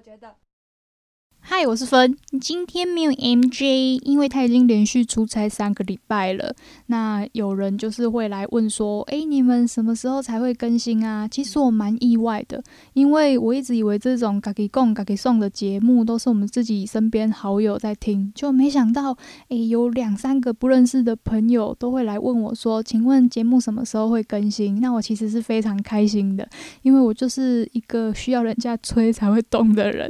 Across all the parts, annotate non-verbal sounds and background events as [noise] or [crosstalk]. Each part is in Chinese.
觉得。嗨，我是芬。今天没有 MJ，因为他已经连续出差三个礼拜了。那有人就是会来问说：“诶，你们什么时候才会更新啊？”其实我蛮意外的，因为我一直以为这种嘎给供、嘎给送的节目都是我们自己身边好友在听，就没想到诶，有两三个不认识的朋友都会来问我说：“请问节目什么时候会更新？”那我其实是非常开心的，因为我就是一个需要人家催才会动的人。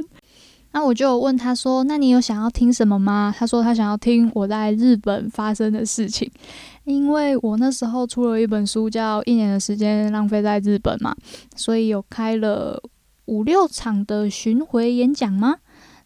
那我就问他说：“那你有想要听什么吗？”他说他想要听我在日本发生的事情，因为我那时候出了一本书叫《一年的时间浪费在日本》嘛，所以有开了五六场的巡回演讲吗？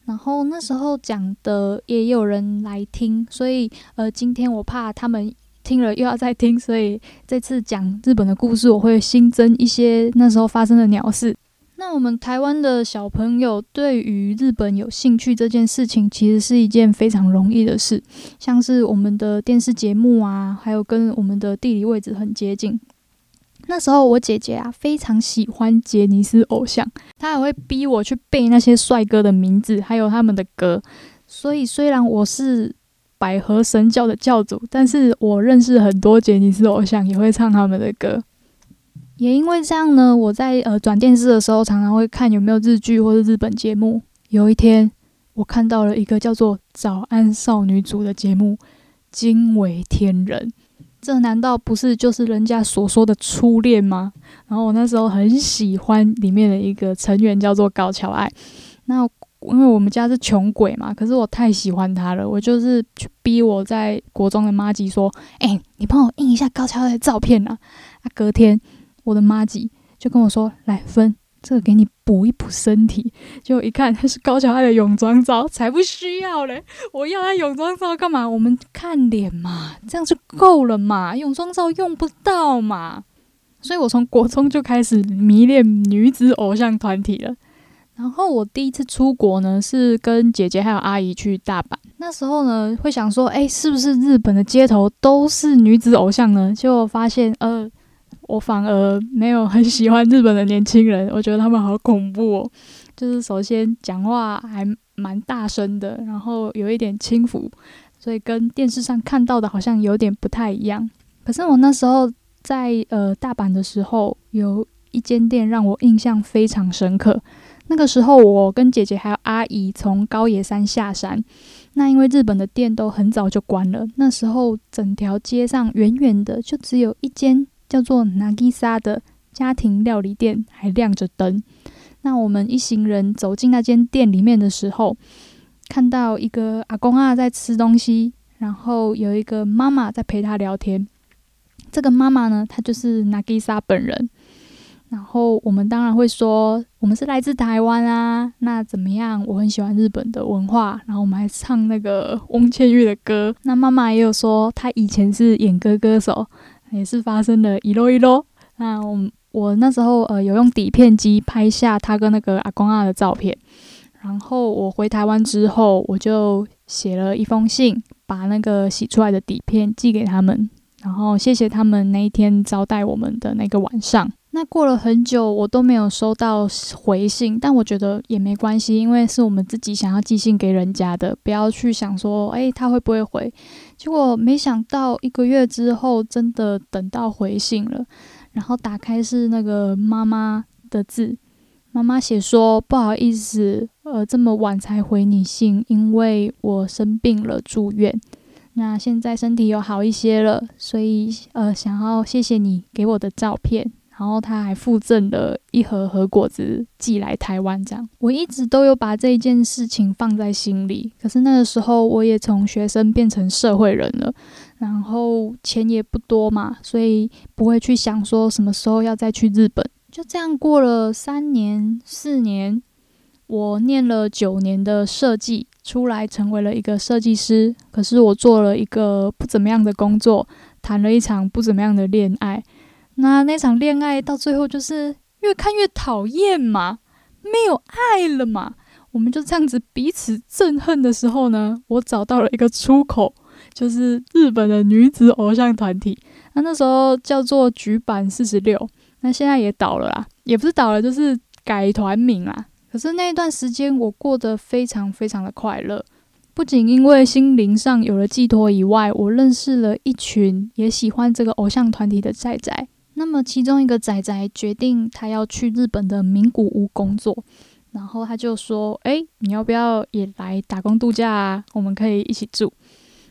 然后那时候讲的也有人来听，所以呃，今天我怕他们听了又要再听，所以这次讲日本的故事，我会新增一些那时候发生的鸟事。那我们台湾的小朋友对于日本有兴趣这件事情，其实是一件非常容易的事。像是我们的电视节目啊，还有跟我们的地理位置很接近。那时候我姐姐啊非常喜欢杰尼斯偶像，她还会逼我去背那些帅哥的名字，还有他们的歌。所以虽然我是百合神教的教主，但是我认识很多杰尼斯偶像，也会唱他们的歌。也因为这样呢，我在呃转电视的时候，常常会看有没有日剧或者日本节目。有一天，我看到了一个叫做《早安少女组》的节目，惊为天人。这难道不是就是人家所说的初恋吗？然后我那时候很喜欢里面的一个成员，叫做高桥爱。那因为我们家是穷鬼嘛，可是我太喜欢他了，我就是去逼我在国中的妈吉说：“哎、你帮我印一下高桥爱的照片啊！”啊，隔天。我的妈吉就跟我说：“来分这个给你补一补身体。”结果一看，他是高桥爱的泳装照，才不需要嘞！我要他泳装照干嘛？我们看脸嘛，这样就够了嘛。泳装照用不到嘛。所以我从国中就开始迷恋女子偶像团体了。然后我第一次出国呢，是跟姐姐还有阿姨去大阪。那时候呢，会想说：“诶，是不是日本的街头都是女子偶像呢？”结果发现，呃。我反而没有很喜欢日本的年轻人，我觉得他们好恐怖哦。就是首先讲话还蛮大声的，然后有一点轻浮，所以跟电视上看到的好像有点不太一样。可是我那时候在呃大阪的时候，有一间店让我印象非常深刻。那个时候我跟姐姐还有阿姨从高野山下山，那因为日本的店都很早就关了，那时候整条街上远远的就只有一间。叫做 Nagisa 的家庭料理店还亮着灯。那我们一行人走进那间店里面的时候，看到一个阿公啊在吃东西，然后有一个妈妈在陪他聊天。这个妈妈呢，她就是 Nagisa 本人。然后我们当然会说，我们是来自台湾啊。那怎么样？我很喜欢日本的文化。然后我们还唱那个翁倩玉的歌。那妈妈也有说，她以前是演歌歌手。也是发生了一啰一啰。那我我那时候呃有用底片机拍下他跟那个阿公阿的照片，然后我回台湾之后，我就写了一封信，把那个洗出来的底片寄给他们，然后谢谢他们那一天招待我们的那个晚上。那过了很久，我都没有收到回信，但我觉得也没关系，因为是我们自己想要寄信给人家的，不要去想说，诶，他会不会回？结果没想到一个月之后，真的等到回信了，然后打开是那个妈妈的字，妈妈写说，不好意思，呃，这么晚才回你信，因为我生病了住院，那现在身体有好一些了，所以呃，想要谢谢你给我的照片。然后他还附赠了一盒和果子寄来台湾，这样我一直都有把这件事情放在心里。可是那个时候我也从学生变成社会人了，然后钱也不多嘛，所以不会去想说什么时候要再去日本。就这样过了三年、四年，我念了九年的设计，出来成为了一个设计师。可是我做了一个不怎么样的工作，谈了一场不怎么样的恋爱。那那场恋爱到最后就是越看越讨厌嘛，没有爱了嘛。我们就这样子彼此憎恨的时候呢，我找到了一个出口，就是日本的女子偶像团体。那那时候叫做櫸坂46，那现在也倒了啦，也不是倒了，就是改团名啦。可是那一段时间我过得非常非常的快乐，不仅因为心灵上有了寄托以外，我认识了一群也喜欢这个偶像团体的仔仔。那么其中一个仔仔决定他要去日本的名古屋工作，然后他就说：“诶，你要不要也来打工度假啊？我们可以一起住。”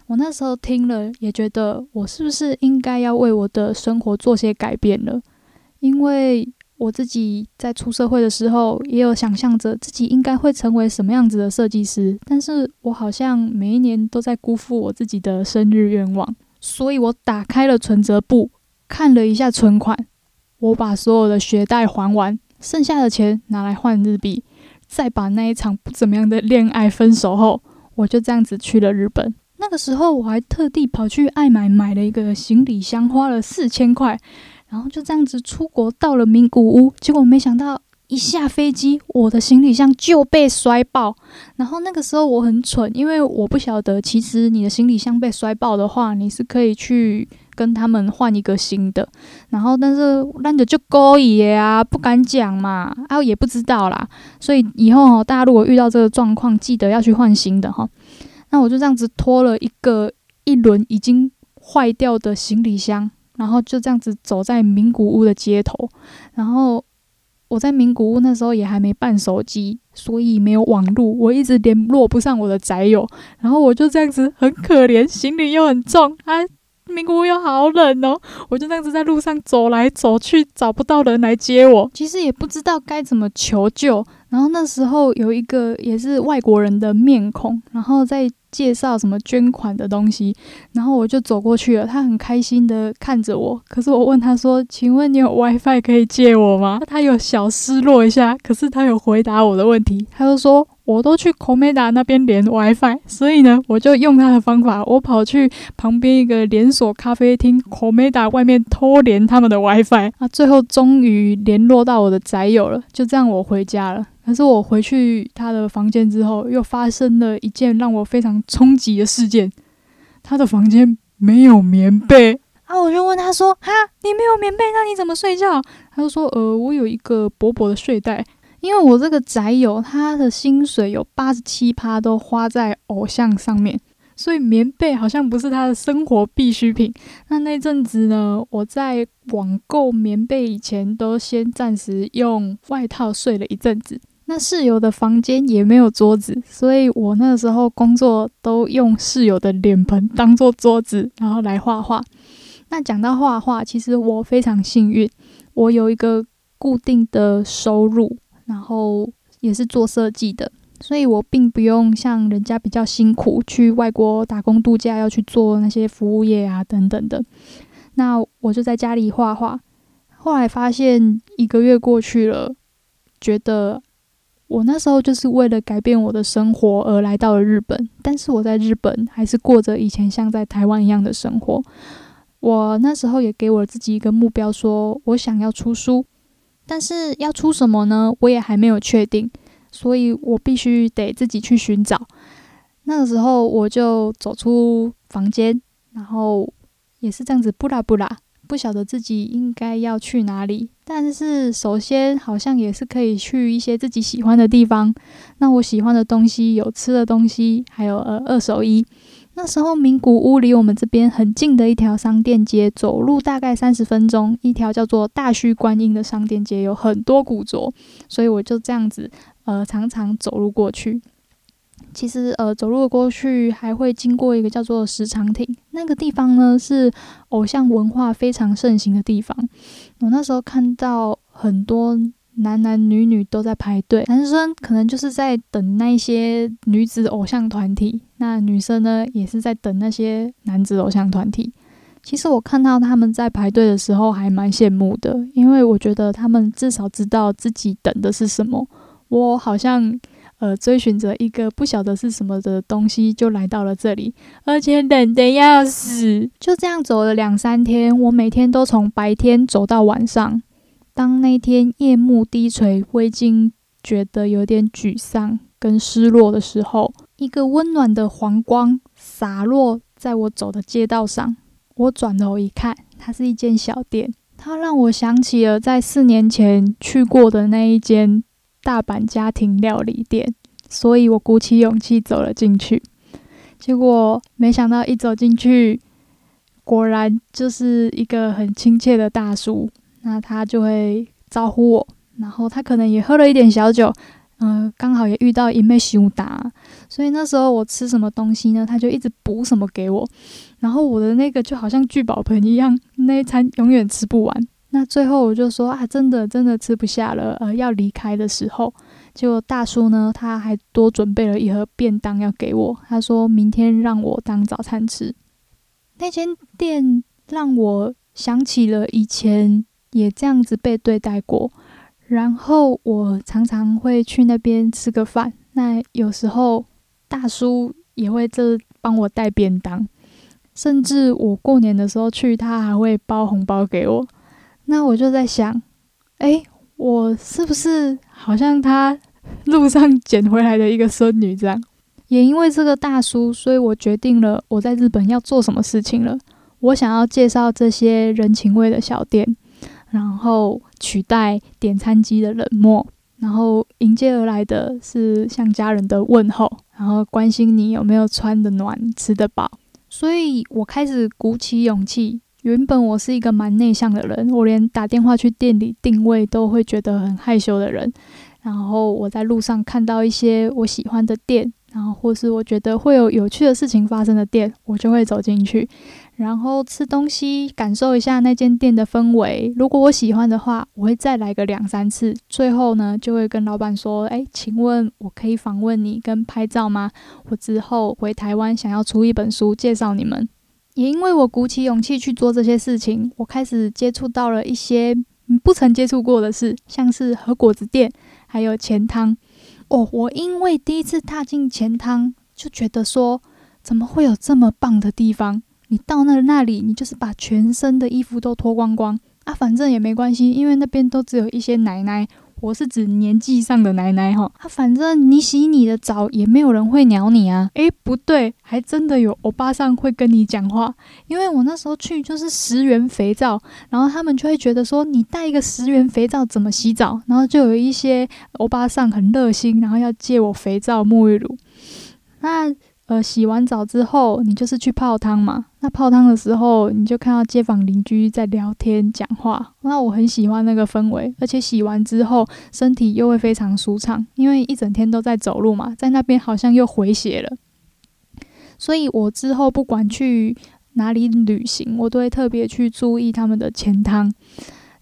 我那时候听了也觉得，我是不是应该要为我的生活做些改变了？因为我自己在出社会的时候，也有想象着自己应该会成为什么样子的设计师，但是我好像每一年都在辜负我自己的生日愿望，所以我打开了存折簿，看了一下存款，我把所有的学贷还完，剩下的钱拿来换日币，再把那一场不怎么样的恋爱分手后，我就这样子去了日本。那个时候我还特地跑去爱买买了一个行李箱，花了四千块。然后就这样子出国到了名古屋，结果没想到一下飞机，我的行李箱就被摔爆。然后那个时候我很蠢，因为我不晓得，其实你的行李箱被摔爆的话，你是可以去跟他们换一个新的。然后但是烂的就勾引啊，不敢讲嘛，啊也不知道啦。所以以后哦，大家如果遇到这个状况，记得要去换新的哈。那我就这样子拖了一个一轮已经坏掉的行李箱。然后就这样子走在名古屋的街头，然后我在名古屋那时候也还没办手机，所以没有网路，我一直联络不上我的宅友，然后我就这样子很可怜，行李又很重，啊，名古屋又好冷哦，我就那样子在路上走来走去，找不到人来接我，其实也不知道该怎么求救，然后那时候有一个也是外国人的面孔，然后在。介绍什么捐款的东西，然后我就走过去了。他很开心的看着我，可是我问他说：“请问你有 WiFi 可以借我吗？”他有小失落一下，可是他有回答我的问题。他就说：“我都去 Komeda 那边连 WiFi，所以呢，我就用他的方法，我跑去旁边一个连锁咖啡厅 Komeda 外面偷连他们的 WiFi。啊，最后终于联络到我的宅友了，就这样我回家了。”可是我回去他的房间之后，又发生了一件让我非常冲击的事件。他的房间没有棉被啊！我就问他说：“哈，你没有棉被，那你怎么睡觉？”他就说：“呃，我有一个薄薄的睡袋，因为我这个宅友他的薪水有八十七趴都花在偶像上面，所以棉被好像不是他的生活必需品。那那阵子呢，我在网购棉被以前，都先暂时用外套睡了一阵子。”那室友的房间也没有桌子，所以我那时候工作都用室友的脸盆当做桌子，然后来画画。那讲到画画，其实我非常幸运，我有一个固定的收入，然后也是做设计的，所以我并不用像人家比较辛苦去外国打工度假，要去做那些服务业啊等等的。那我就在家里画画，后来发现一个月过去了，觉得。我那时候就是为了改变我的生活而来到了日本，但是我在日本还是过着以前像在台湾一样的生活。我那时候也给我自己一个目标，说我想要出书，但是要出什么呢？我也还没有确定，所以我必须得自己去寻找。那个时候我就走出房间，然后也是这样子，不啦不啦。不晓得自己应该要去哪里，但是首先好像也是可以去一些自己喜欢的地方。那我喜欢的东西有吃的东西，还有呃二手衣。那时候名古屋离我们这边很近的一条商店街，走路大概三十分钟，一条叫做大须观音的商店街，有很多古着，所以我就这样子呃常常走路过去。其实，呃，走路过去还会经过一个叫做石长亭，那个地方呢是偶像文化非常盛行的地方。我那时候看到很多男男女女都在排队，男生可能就是在等那些女子偶像团体，那女生呢也是在等那些男子偶像团体。其实我看到他们在排队的时候还蛮羡慕的，因为我觉得他们至少知道自己等的是什么。我好像。呃，追寻着一个不晓得是什么的东西，就来到了这里，而且冷得要死。就这样走了两三天，我每天都从白天走到晚上。当那天夜幕低垂，我已经觉得有点沮丧跟失落的时候，一个温暖的黄光洒落在我走的街道上。我转头一看，它是一间小店，它让我想起了在四年前去过的那一间。大阪家庭料理店，所以我鼓起勇气走了进去。结果没想到一走进去，果然就是一个很亲切的大叔。那他就会招呼我，然后他可能也喝了一点小酒，嗯、刚好也遇到一妹熊达，所以那时候我吃什么东西呢，他就一直补什么给我，然后我的那个就好像聚宝盆一样，那一餐永远吃不完。那最后我就说啊，真的真的吃不下了，呃，要离开的时候，结果大叔呢，他还多准备了一盒便当要给我，他说明天让我当早餐吃。那间店让我想起了以前。也这样子被对待过，然后我常常会去那边吃个饭。那有时候大叔也会这帮我带便当，甚至我过年的时候去，他还会包红包给我。那我就在想，哎，我是不是好像他 [laughs] 路上捡回来的一个孙女这样？也因为这个大叔，所以我决定了我在日本要做什么事情了。我想要介绍这些人情味的小店。然后取代点餐机的冷漠，然后迎接而来的是像家人的问候，然后关心你有没有穿得暖、吃得饱。所以我开始鼓起勇气。原本我是一个蛮内向的人，我连打电话去店里定位都会觉得很害羞的人。然后我在路上看到一些我喜欢的店，然后或是我觉得会有有趣的事情发生的店，我就会走进去。然后吃东西，感受一下那间店的氛围。如果我喜欢的话，我会再来个两三次。最后呢，就会跟老板说：“哎，请问我可以访问你跟拍照吗？我之后回台湾想要出一本书，介绍你们。”也因为我鼓起勇气去做这些事情，我开始接触到了一些不曾接触过的事，像是和果子店，还有钱汤。哦，我因为第一次踏进钱汤，就觉得说，怎么会有这么棒的地方？你到那那里，你就是把全身的衣服都脱光光啊，反正也没关系，因为那边都只有一些奶奶，我是指年纪上的奶奶哈。啊，反正你洗你的澡，也没有人会鸟你啊。诶，不对，还真的有欧巴桑会跟你讲话，因为我那时候去就是十元肥皂，然后他们就会觉得说，你带一个十元肥皂怎么洗澡？然后就有一些欧巴桑很热心，然后要借我肥皂、沐浴乳。那。呃，洗完澡之后，你就是去泡汤嘛。那泡汤的时候，你就看到街坊邻居在聊天讲话。那我很喜欢那个氛围，而且洗完之后身体又会非常舒畅，因为一整天都在走路嘛，在那边好像又回血了。所以我之后不管去哪里旅行，我都会特别去注意他们的钱汤。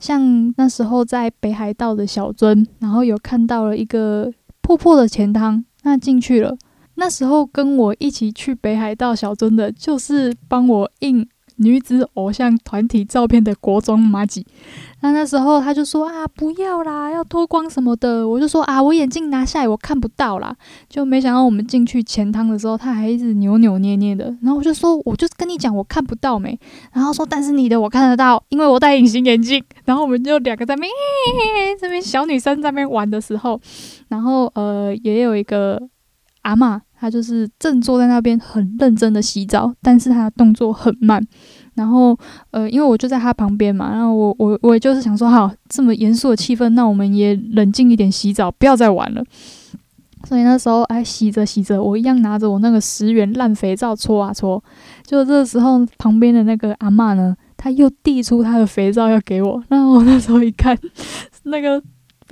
像那时候在北海道的小樽，然后有看到了一个破破的钱汤，那进去了。那时候跟我一起去北海道小樽的，就是帮我印女子偶像团体照片的国中马吉。那那时候他就说啊，不要啦，要脱光什么的。我就说啊，我眼镜拿下来，我看不到啦。就没想到我们进去钱汤的时候，他还一直扭扭捏捏的。然后我就说，我就跟你讲，我看不到没。然后说，但是你的我看得到，因为我戴隐形眼镜。[laughs] 然后我们就两个在那边，这边小女生在那边玩的时候，然后呃，也有一个。阿嬷，她就是正坐在那边很认真的洗澡，但是她的动作很慢。然后，呃，因为我就在她旁边嘛，然后我我我也就是想说，好，这么严肃的气氛，那我们也冷静一点洗澡，不要再玩了。所以那时候，哎，洗着洗着，我一样拿着我那个十元烂肥皂搓啊搓。就这时候，旁边的那个阿嬷呢，她又递出她的肥皂要给我。然后我那时候一看，那个。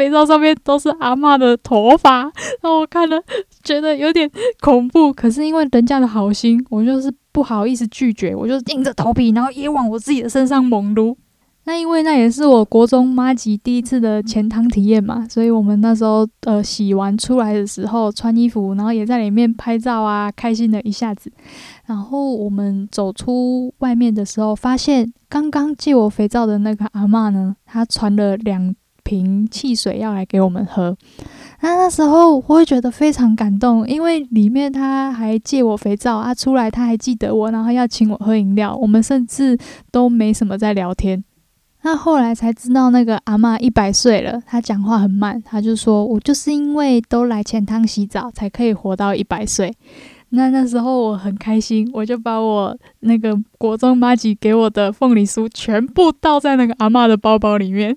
肥皂上面都是阿嬷的头发，让我看了觉得有点恐怖，可是因为人家的好心，我就是不好意思拒绝，我就硬着头皮，然后也往我自己的身上猛撸。那因为那也是我国中妈吉第一次的钱汤体验嘛，所以我们那时候呃洗完出来的时候穿衣服，然后也在里面拍照啊，开心了一下子。然后我们走出外面的时候，发现刚刚借我肥皂的那个阿嬷呢，她传了两。瓶汽水要来给我们喝，那那时候我会觉得非常感动，因为里面他还借我肥皂啊，出来他还记得我，然后要请我喝饮料，我们甚至都没什么在聊天。那后来才知道，那个阿嬷一百岁了，她讲话很慢，她就说：“我就是因为都来钱汤洗澡，才可以活到一百岁。[laughs] ”那那时候我很开心，我就把我那个国中妈吉给我的凤梨酥全部倒在那个阿嬷的包包里面。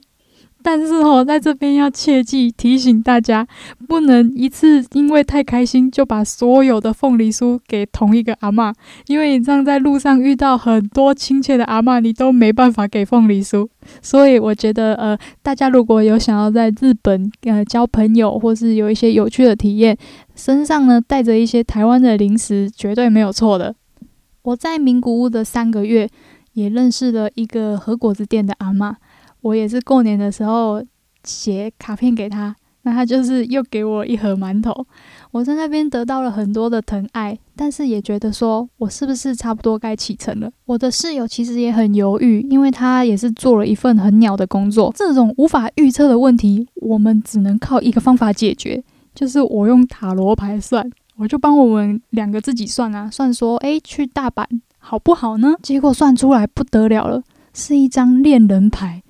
但是哦，在这边要切记提醒大家，不能一次因为太开心就把所有的凤梨酥给同一个阿嬷，因为你这样在路上遇到很多亲切的阿嬷，你都没办法给凤梨酥。所以我觉得，呃，大家如果有想要在日本呃交朋友，或是有一些有趣的体验，身上呢带着一些台湾的零食，绝对没有错的。我在名古屋的三个月，也认识了一个和果子店的阿嬷。我也是过年的时候写卡片给他，那他就是又给我一盒馒头。我在那边得到了很多的疼爱，但是也觉得说我是不是差不多该启程了？我的室友其实也很犹豫，因为他也是做了一份很鸟的工作。这种无法预测的问题，我们只能靠一个方法解决，就是我用塔罗牌算。我就帮我们两个自己算啊，算说，诶，去大阪好不好呢？结果算出来不得了了，是一张恋人牌。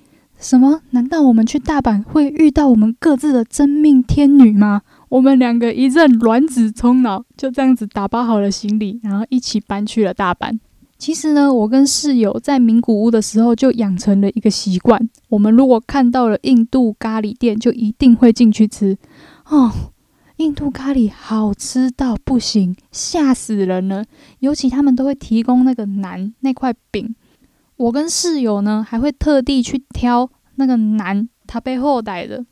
什么？难道我们去大阪会遇到我们各自的真命天女吗？我们两个一阵卵子冲脑，就这样子打包好了行李，然后一起搬去了大阪。其实呢，我跟室友在名古屋的时候就养成了一个习惯：我们如果看到了印度咖喱店，就一定会进去吃。哦，印度咖喱好吃到不行，吓死人了！尤其他们都会提供那个南那块饼。我跟室友呢，还会特地去挑那个男他背后带的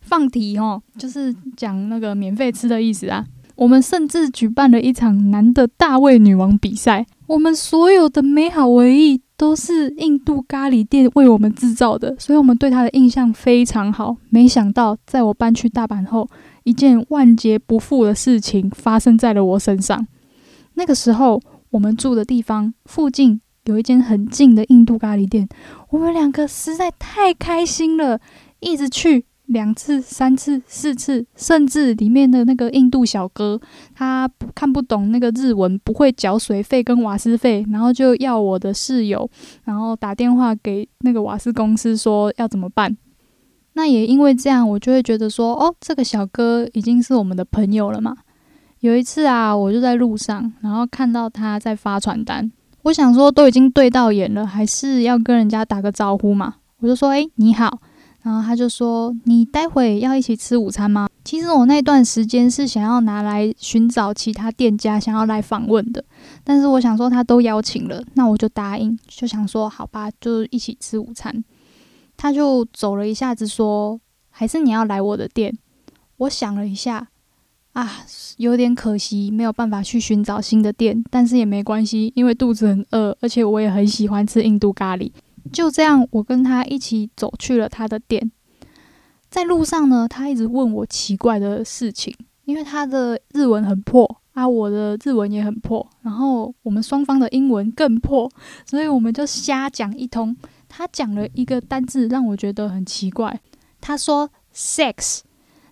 放题哦，就是讲那个免费吃的意思啊。我们甚至举办了一场男的大胃女王比赛，我们所有的美好回忆都是印度咖喱店为我们制造的，所以我们对他的印象非常好。没想到，在我搬去大阪后，一件万劫不复的事情发生在了我身上。那个时候，我们住的地方附近。有一间很近的印度咖喱店，我们两个实在太开心了，一直去两次、三次、四次，甚至里面的那个印度小哥，他看不懂那个日文，不会缴水费跟瓦斯费，然后就要我的室友，然后打电话给那个瓦斯公司说要怎么办。那也因为这样，我就会觉得说，哦，这个小哥已经是我们的朋友了嘛。有一次啊，我就在路上，然后看到他在发传单。我想说，都已经对到眼了，还是要跟人家打个招呼嘛。我就说：“诶，你好。”然后他就说：“你待会要一起吃午餐吗？”其实我那段时间是想要拿来寻找其他店家，想要来访问的。但是我想说，他都邀请了，那我就答应。就想说，好吧，就一起吃午餐。他就走了一下子，说：“还是你要来我的店？”我想了一下。啊，有点可惜，没有办法去寻找新的店，但是也没关系，因为肚子很饿，而且我也很喜欢吃印度咖喱。就这样，我跟他一起走去了他的店。在路上呢，他一直问我奇怪的事情，因为他的日文很破啊，我的日文也很破，然后我们双方的英文更破，所以我们就瞎讲一通。他讲了一个单字，让我觉得很奇怪。他说 “sex”。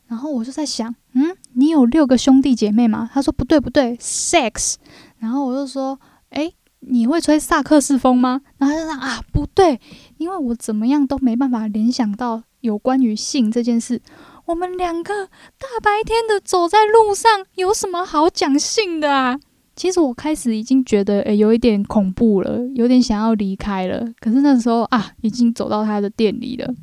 然后我就在想，嗯，你有六个兄弟姐妹吗？他说不对不对，sex。然后我就说，诶，你会吹萨克斯风吗？然后他就说啊，不对，因为我怎么样都没办法联想到有关于性这件事。我们两个大白天的走在路上，有什么好讲性的啊？其实我开始已经觉得，诶，有一点恐怖了，有点想要离开了。可是那时候啊，已经走到他的店里了。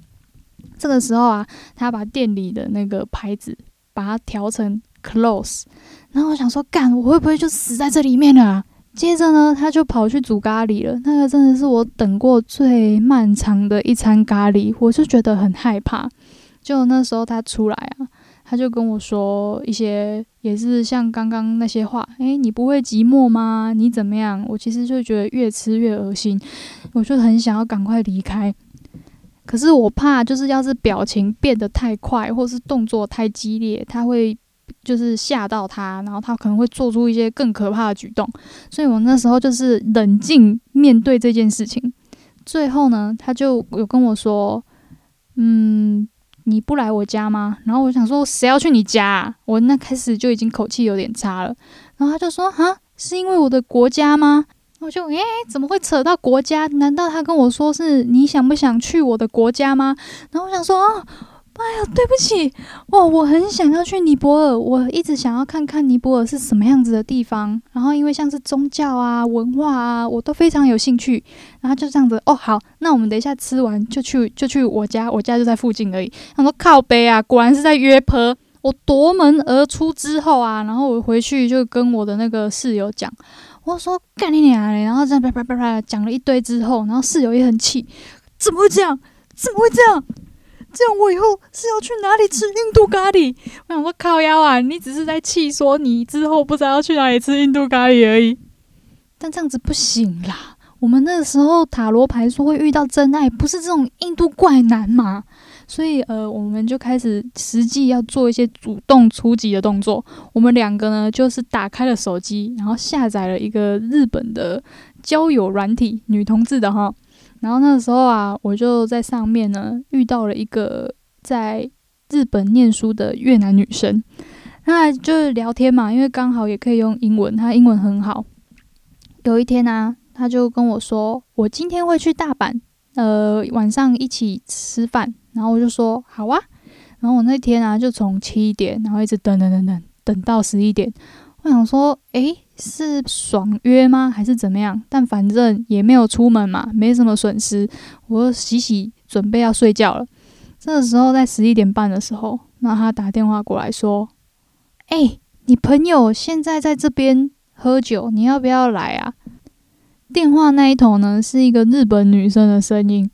这个时候啊，他把店里的那个牌子把它调成 close，然后我想说，干，我会不会就死在这里面了？接着呢，他就跑去煮咖喱了。那个真的是我等过最漫长的一餐咖喱，我就觉得很害怕。就那时候他出来啊，他就跟我说一些，也是像刚刚那些话，诶，你不会寂寞吗？你怎么样？我其实就觉得越吃越恶心，我就很想要赶快离开。可是我怕，就是要是表情变得太快，或是动作太激烈，他会就是吓到他，然后他可能会做出一些更可怕的举动。所以我那时候就是冷静面对这件事情。最后呢，他就有跟我说：“嗯，你不来我家吗？”然后我想说：“谁要去你家啊？”我那开始就已经口气有点差了。然后他就说：“哈，是因为我的国家吗？”我就诶，怎么会扯到国家？难道他跟我说是你想不想去我的国家吗？然后我想说，哦，哎呀，对不起，哦，我很想要去尼泊尔，我一直想要看看尼泊尔是什么样子的地方。然后因为像是宗教啊、文化啊，我都非常有兴趣。然后就这样子，哦，好，那我们等一下吃完就去，就去我家，我家就在附近而已。他说靠北啊，果然是在约坡。我夺门而出之后啊，然后我回去就跟我的那个室友讲，我说干你娘嘞！然后这样啪啪啪啪讲了一堆之后，然后室友也很气，怎么会这样？怎么会这样？这样我以后是要去哪里吃印度咖喱？我想说靠腰啊，你只是在气说你之后不知道要去哪里吃印度咖喱而已。但这样子不行啦，我们那个时候塔罗牌说会遇到真爱，不是这种印度怪男嘛？所以呃，我们就开始实际要做一些主动出击的动作。我们两个呢，就是打开了手机，然后下载了一个日本的交友软体，女同志的哈。然后那个时候啊，我就在上面呢遇到了一个在日本念书的越南女生，那就是聊天嘛，因为刚好也可以用英文，她英文很好。有一天啊，她就跟我说，我今天会去大阪，呃，晚上一起吃饭。然后我就说好啊。然后我那天啊，就从七点，然后一直等等等等，等到十一点。我想说，诶，是爽约吗？还是怎么样？但反正也没有出门嘛，没什么损失。我洗洗，准备要睡觉了。这个时候在十一点半的时候，那他打电话过来说：“诶，你朋友现在在这边喝酒，你要不要来啊？”电话那一头呢，是一个日本女生的声音。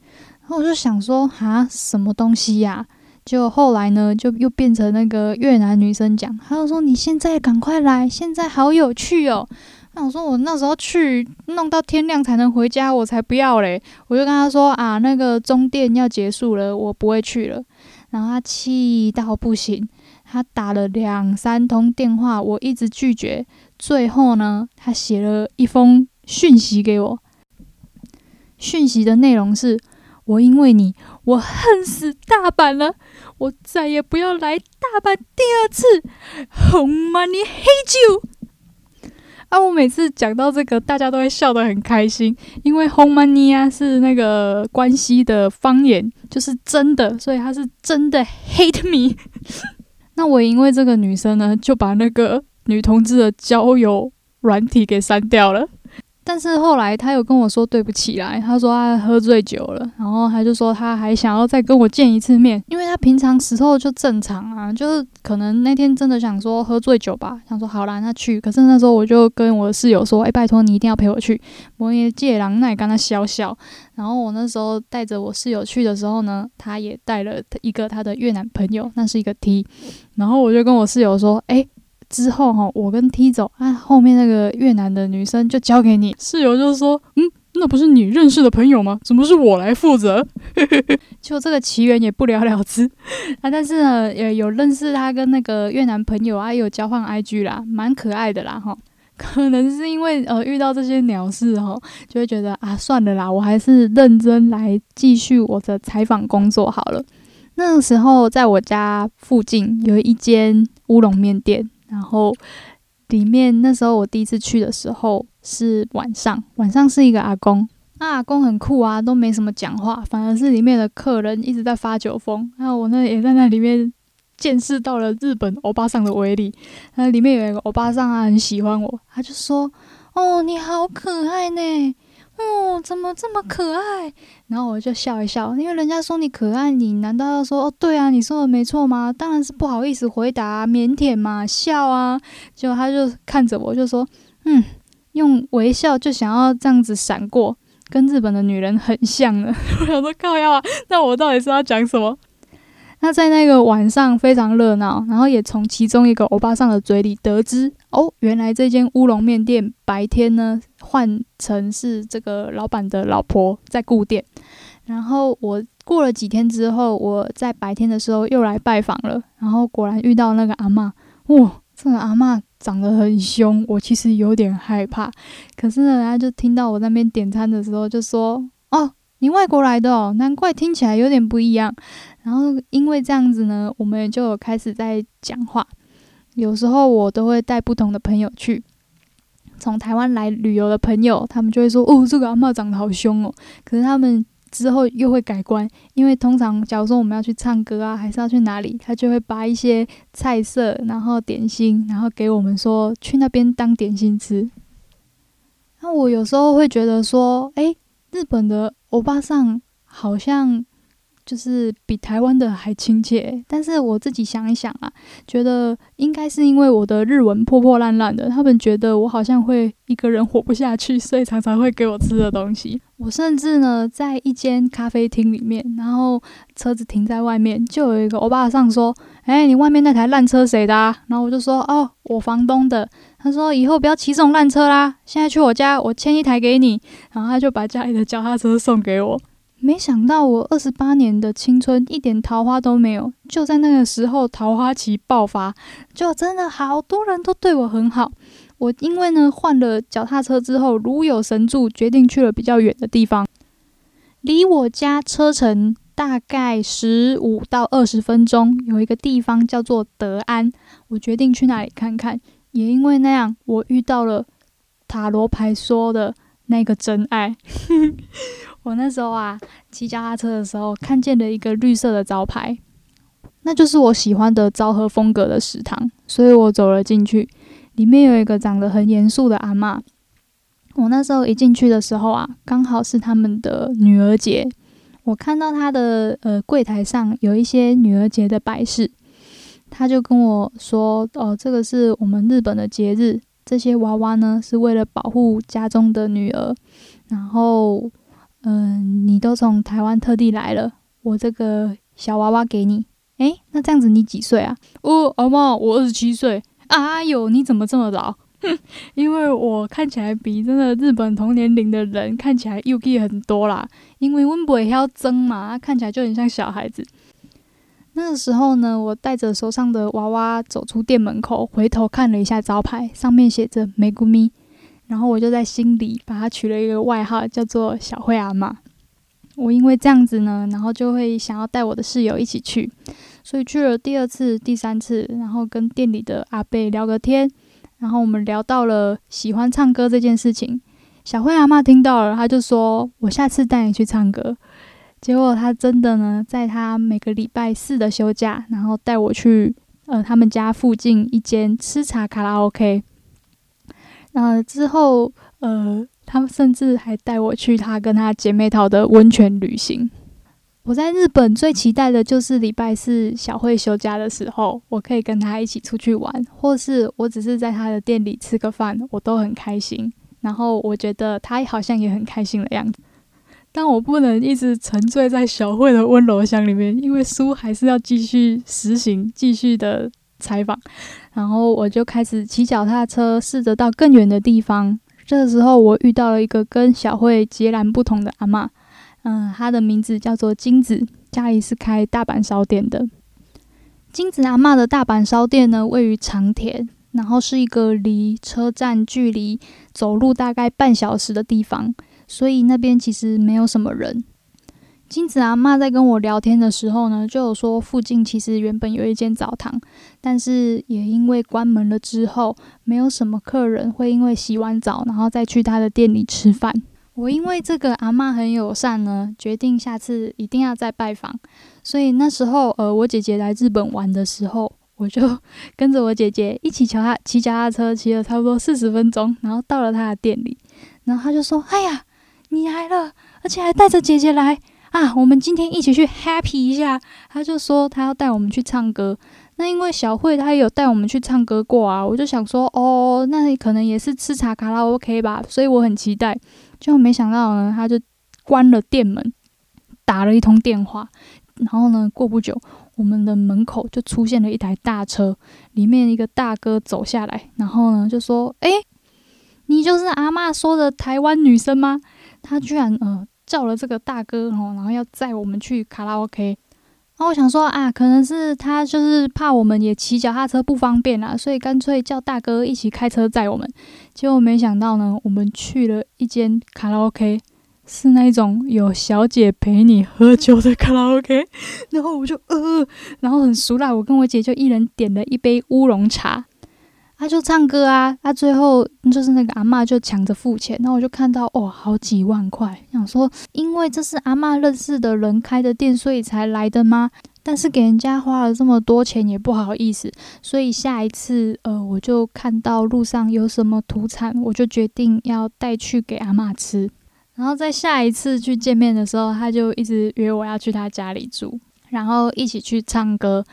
然后我就想说，哈，什么东西呀？就后来呢，就又变成那个越南女生讲，她就说：“你现在赶快来，现在好有趣哦。”那我说：“我那时候去弄到天亮才能回家，我才不要嘞！”我就跟她说：“啊，那个中电要结束了，我不会去了。”然后她气到不行，她打了两三通电话，我一直拒绝。最后呢，她写了一封讯息给我，讯息的内容是。我因为你，我恨死大阪了，我再也不要来大阪第二次。红妈，你黑酒啊！我每次讲到这个，大家都会笑得很开心，因为好 money 啊是那个关西的方言，就是真的，所以他是真的 hate me。[laughs] 那我因为这个女生呢，就把那个女同志的交友软体给删掉了。但是后来他有跟我说对不起来，他说他喝醉酒了，然后他就说他还想要再跟我见一次面，因为他平常时候就正常啊，就是可能那天真的想说喝醉酒吧，想说好啦，那去。可是那时候我就跟我的室友说，哎，拜托你一定要陪我去，我也借狼那也跟他笑笑。然后我那时候带着我室友去的时候呢，他也带了一个他的越南朋友，那是一个 T，然后我就跟我室友说，哎。之后哈，我跟 T 走啊，后面那个越南的女生就交给你。室友就说：“嗯，那不是你认识的朋友吗？怎么是我来负责？” [laughs] 就这个奇缘也不了了之啊。但是呢，也有认识他跟那个越南朋友啊，有交换 IG 啦，蛮可爱的啦哈。可能是因为呃遇到这些鸟事哈，就会觉得啊，算了啦，我还是认真来继续我的采访工作好了。那个时候在我家附近有一间乌龙面店。然后里面那时候我第一次去的时候是晚上，晚上是一个阿公，那阿公很酷啊，都没什么讲话，反而是里面的客人一直在发酒疯。然后我那也在那里面见识到了日本欧巴桑的威力。那里面有一个欧巴桑啊，很喜欢我，他就说：“哦，你好可爱呢。”哦，怎么这么可爱？然后我就笑一笑，因为人家说你可爱，你难道要说哦？对啊，你说的没错吗？当然是不好意思回答，腼腆嘛，笑啊。结果他就看着我，就说：“嗯，用微笑就想要这样子闪过，跟日本的女人很像的。[laughs] ”我想说靠要啊，那我到底是要讲什么？那在那个晚上非常热闹，然后也从其中一个欧巴桑的嘴里得知，哦，原来这间乌龙面店白天呢换成是这个老板的老婆在顾店。然后我过了几天之后，我在白天的时候又来拜访了，然后果然遇到那个阿嬷，哇，这个阿嬷长得很凶，我其实有点害怕。可是呢，他就听到我那边点餐的时候，就说，哦。你外国来的哦，难怪听起来有点不一样。然后因为这样子呢，我们就开始在讲话。有时候我都会带不同的朋友去，从台湾来旅游的朋友，他们就会说：“哦，这个阿嬷长得好凶哦。”可是他们之后又会改观，因为通常假如说我们要去唱歌啊，还是要去哪里，他就会把一些菜色，然后点心，然后给我们说去那边当点心吃。那我有时候会觉得说，诶，日本的欧巴桑好像。就是比台湾的还亲切，但是我自己想一想啊，觉得应该是因为我的日文破破烂烂的，他们觉得我好像会一个人活不下去，所以常常会给我吃的东西。我甚至呢，在一间咖啡厅里面，然后车子停在外面，就有一个欧巴桑说：“哎，你外面那台烂车谁的啊？”然后我就说：“哦，我房东的。”他说：“以后不要骑这种烂车啦，现在去我家，我牵一台给你。”然后他就把家里的脚踏车送给我。没想到我二十八年的青春一点桃花都没有，就在那个时候桃花期爆发，就真的好多人都对我很好。我因为呢换了脚踏车之后，如有神助，决定去了比较远的地方，离我家车程大概十五到二十分钟，有一个地方叫做德安，我决定去那里看看。也因为那样，我遇到了塔罗牌说的那个真爱。[laughs] 我那时候啊，骑脚踏车的时候，看见了一个绿色的招牌，那就是我喜欢的昭和风格的食堂，所以我走了进去。里面有一个长得很严肃的阿嬷。我那时候一进去的时候啊，刚好是他们的女儿节，我看到他的呃柜台上有一些女儿节的摆饰，他就跟我说：“哦，这个是我们日本的节日，这些娃娃呢是为了保护家中的女儿，然后。”嗯、呃，你都从台湾特地来了，我这个小娃娃给你。诶，那这样子你几岁啊？哦，阿嬷，我二十七岁。哎呦，你怎么这么老？哼，因为我看起来比真的日本同年龄的人看起来幼气很多啦。因为温博也要争嘛，看起来就很像小孩子。那个时候呢，我带着手上的娃娃走出店门口，回头看了一下招牌，上面写着“めぐみ”。 然后我就在心里把他取了一个外号，叫做小慧阿嬷。我因为这样子呢，然后就会想要带我的室友一起去，所以去了第二次、第三次，然后跟店里的阿伯聊个天，然后我们聊到了喜欢唱歌这件事情。小慧阿嬷听到了，她就说：“我下次带你去唱歌。”结果她真的呢，在她每个礼拜四的休假，然后带我去呃他们家附近一间吃茶卡拉 OK。那之后，呃，他们甚至还带我去他跟他姐妹淘的温泉旅行。我在日本最期待的就是礼拜四小慧休假的时候，我可以跟他一起出去玩，或是我只是在他的店里吃个饭，我都很开心。然后我觉得他好像也很开心的样子，但我不能一直沉醉在小慧的温柔乡里面，因为书还是要继续实行，继续的。采访，然后我就开始骑脚踏车，试着到更远的地方。这个时候，我遇到了一个跟小慧截然不同的阿嬷，嗯，她的名字叫做金子，家里是开大阪烧店的。金子阿嬷的大阪烧店呢，位于长田，然后是一个离车站距离走路大概半小时的地方，所以那边其实没有什么人。金子阿嬷在跟我聊天的时候呢，就有说附近其实原本有一间澡堂，但是也因为关门了之后，没有什么客人会因为洗完澡然后再去他的店里吃饭。我因为这个阿嬷很友善呢，决定下次一定要再拜访。所以那时候，呃，我姐姐来日本玩的时候，我就跟着我姐姐一起骑她骑脚踏车，骑了差不多四十分钟，然后到了她的店里，然后她就说：“哎呀，你来了，而且还带着姐姐来。”啊，我们今天一起去 happy 一下。他就说他要带我们去唱歌。那因为小慧她也有带我们去唱歌过啊，我就想说哦，那可能也是吃茶卡拉 OK 吧，所以我很期待。就没想到呢，他就关了店门，打了一通电话。然后呢，过不久，我们的门口就出现了一台大车，里面一个大哥走下来，然后呢就说：“诶，你就是阿嬷说的台湾女生吗？”他居然呃。叫了这个大哥哦，然后要载我们去卡拉 OK。然后我想说啊，可能是他就是怕我们也骑脚踏车不方便啊，所以干脆叫大哥一起开车载我们。结果没想到呢，我们去了一间卡拉 OK，是那种有小姐陪你喝酒的卡拉 OK。然后我就呃，然后很熟啦，我跟我姐就一人点了一杯乌龙茶。他就唱歌啊，他最后就是那个阿嬷就抢着付钱，然后我就看到哦，好几万块，想说因为这是阿嬷认识的人开的店，所以才来的吗？但是给人家花了这么多钱也不好意思，所以下一次呃，我就看到路上有什么土产，我就决定要带去给阿嬷吃。然后在下一次去见面的时候，他就一直约我要去他家里住，然后一起去唱歌。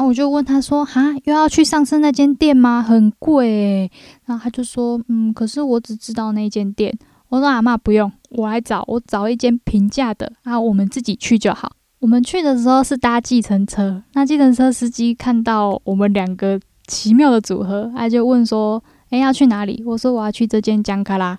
然后我就问他说：“哈，又要去上次那间店吗？很贵诶。”然后他就说：“嗯，可是我只知道那间店。”我说：“阿嬷不用，我来找，我找一间平价的啊，我们自己去就好。”我们去的时候是搭计程车，那计程车司机看到我们两个奇妙的组合，他就问说：“诶，要去哪里？”我说：“我要去这间姜卡拉。”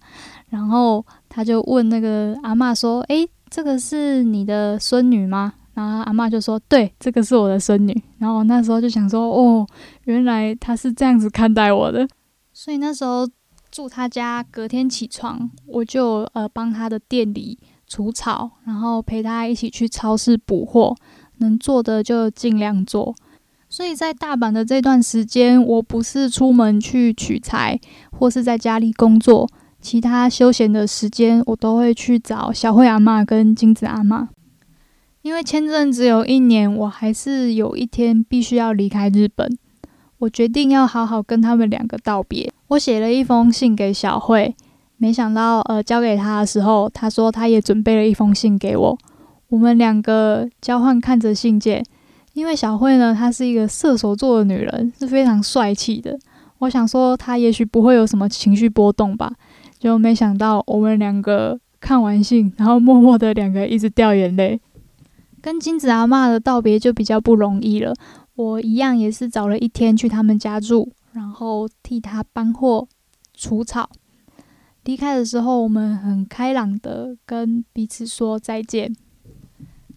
然后他就问那个阿嬷说：“诶，这个是你的孙女吗？”然后阿嬷就说：“对，这个是我的孙女。”然后我那时候就想说：“哦，原来她是这样子看待我的。[laughs] ”所以那时候住他家，隔天起床我就呃帮他的店里除草，然后陪他一起去超市补货，能做的就尽量做。所以在大阪的这段时间，我不是出门去取材，或是在家里工作，其他休闲的时间我都会去找小慧阿嬷跟金子阿嬷。因为签证只有一年，我还是有一天必须要离开日本。我决定要好好跟他们两个道别。我写了一封信给小慧，没想到呃交给他的时候，他说他也准备了一封信给我。我们两个交换看着信件，因为小慧呢，她是一个射手座的女人，是非常帅气的。我想说她也许不会有什么情绪波动吧，就没想到我们两个看完信，然后默默的两个一直掉眼泪。跟金子阿嬷的道别就比较不容易了。我一样也是找了一天去他们家住，然后替他搬货、除草。离开的时候，我们很开朗的跟彼此说再见。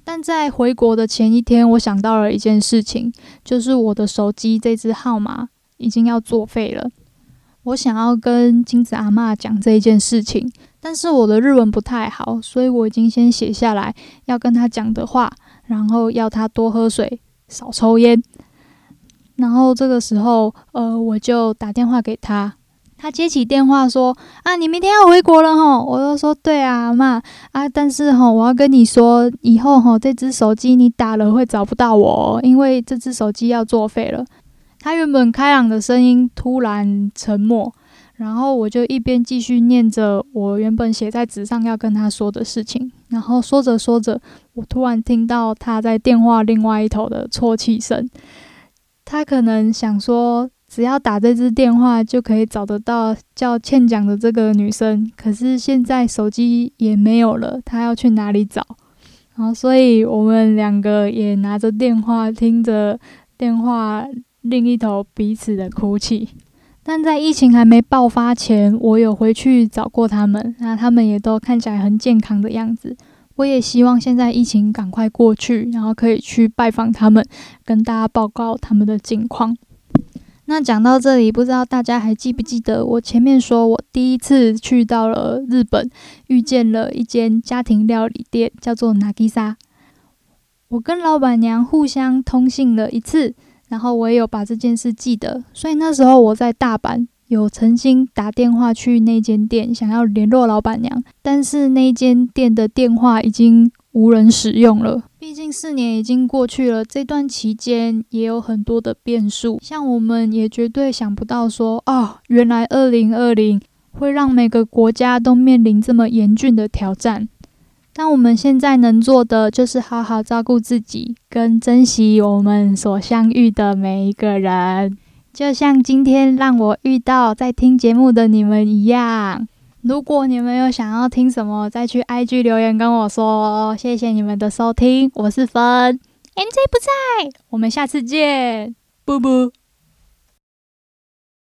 但在回国的前一天，我想到了一件事情，就是我的手机这支号码已经要作废了。我想要跟金子阿嬷讲这一件事情，但是我的日文不太好，所以我已经先写下来要跟他讲的话，然后要他多喝水、少抽烟。然后这个时候，呃，我就打电话给他，他接起电话说：“啊，你明天要回国了吼？”我就说：“对啊，阿嬷啊，但是吼，我要跟你说，以后吼，这只手机你打了会找不到我，因为这只手机要作废了。”他原本开朗的声音突然沉默，然后我就一边继续念着我原本写在纸上要跟他说的事情，然后说着说着，我突然听到他在电话另外一头的啜泣声。他可能想说，只要打这支电话就可以找得到叫茜讲的这个女生，可是现在手机也没有了，他要去哪里找？然后，所以我们两个也拿着电话，听着电话。另一头彼此的哭泣，但在疫情还没爆发前，我有回去找过他们，那他们也都看起来很健康的样子。我也希望现在疫情赶快过去，然后可以去拜访他们，跟大家报告他们的近况。那讲到这里，不知道大家还记不记得我前面说我第一次去到了日本，遇见了一间家庭料理店，叫做 Nagisa。我跟老板娘互相通信了一次。然后我也有把这件事记得，所以那时候我在大阪有曾经打电话去那间店，想要联络老板娘，但是那间店的电话已经无人使用了。毕竟四年已经过去了，这段期间也有很多的变数，像我们也绝对想不到说，哦，原来二零二零会让每个国家都面临这么严峻的挑战。但我们现在能做的就是好好照顾自己，跟珍惜我们所相遇的每一个人。就像今天让我遇到在听节目的你们一样。如果你们有想要听什么，再去 IG 留言跟我说。谢谢你们的收听，我是芬，MJ 不在，我们下次见，啵啵。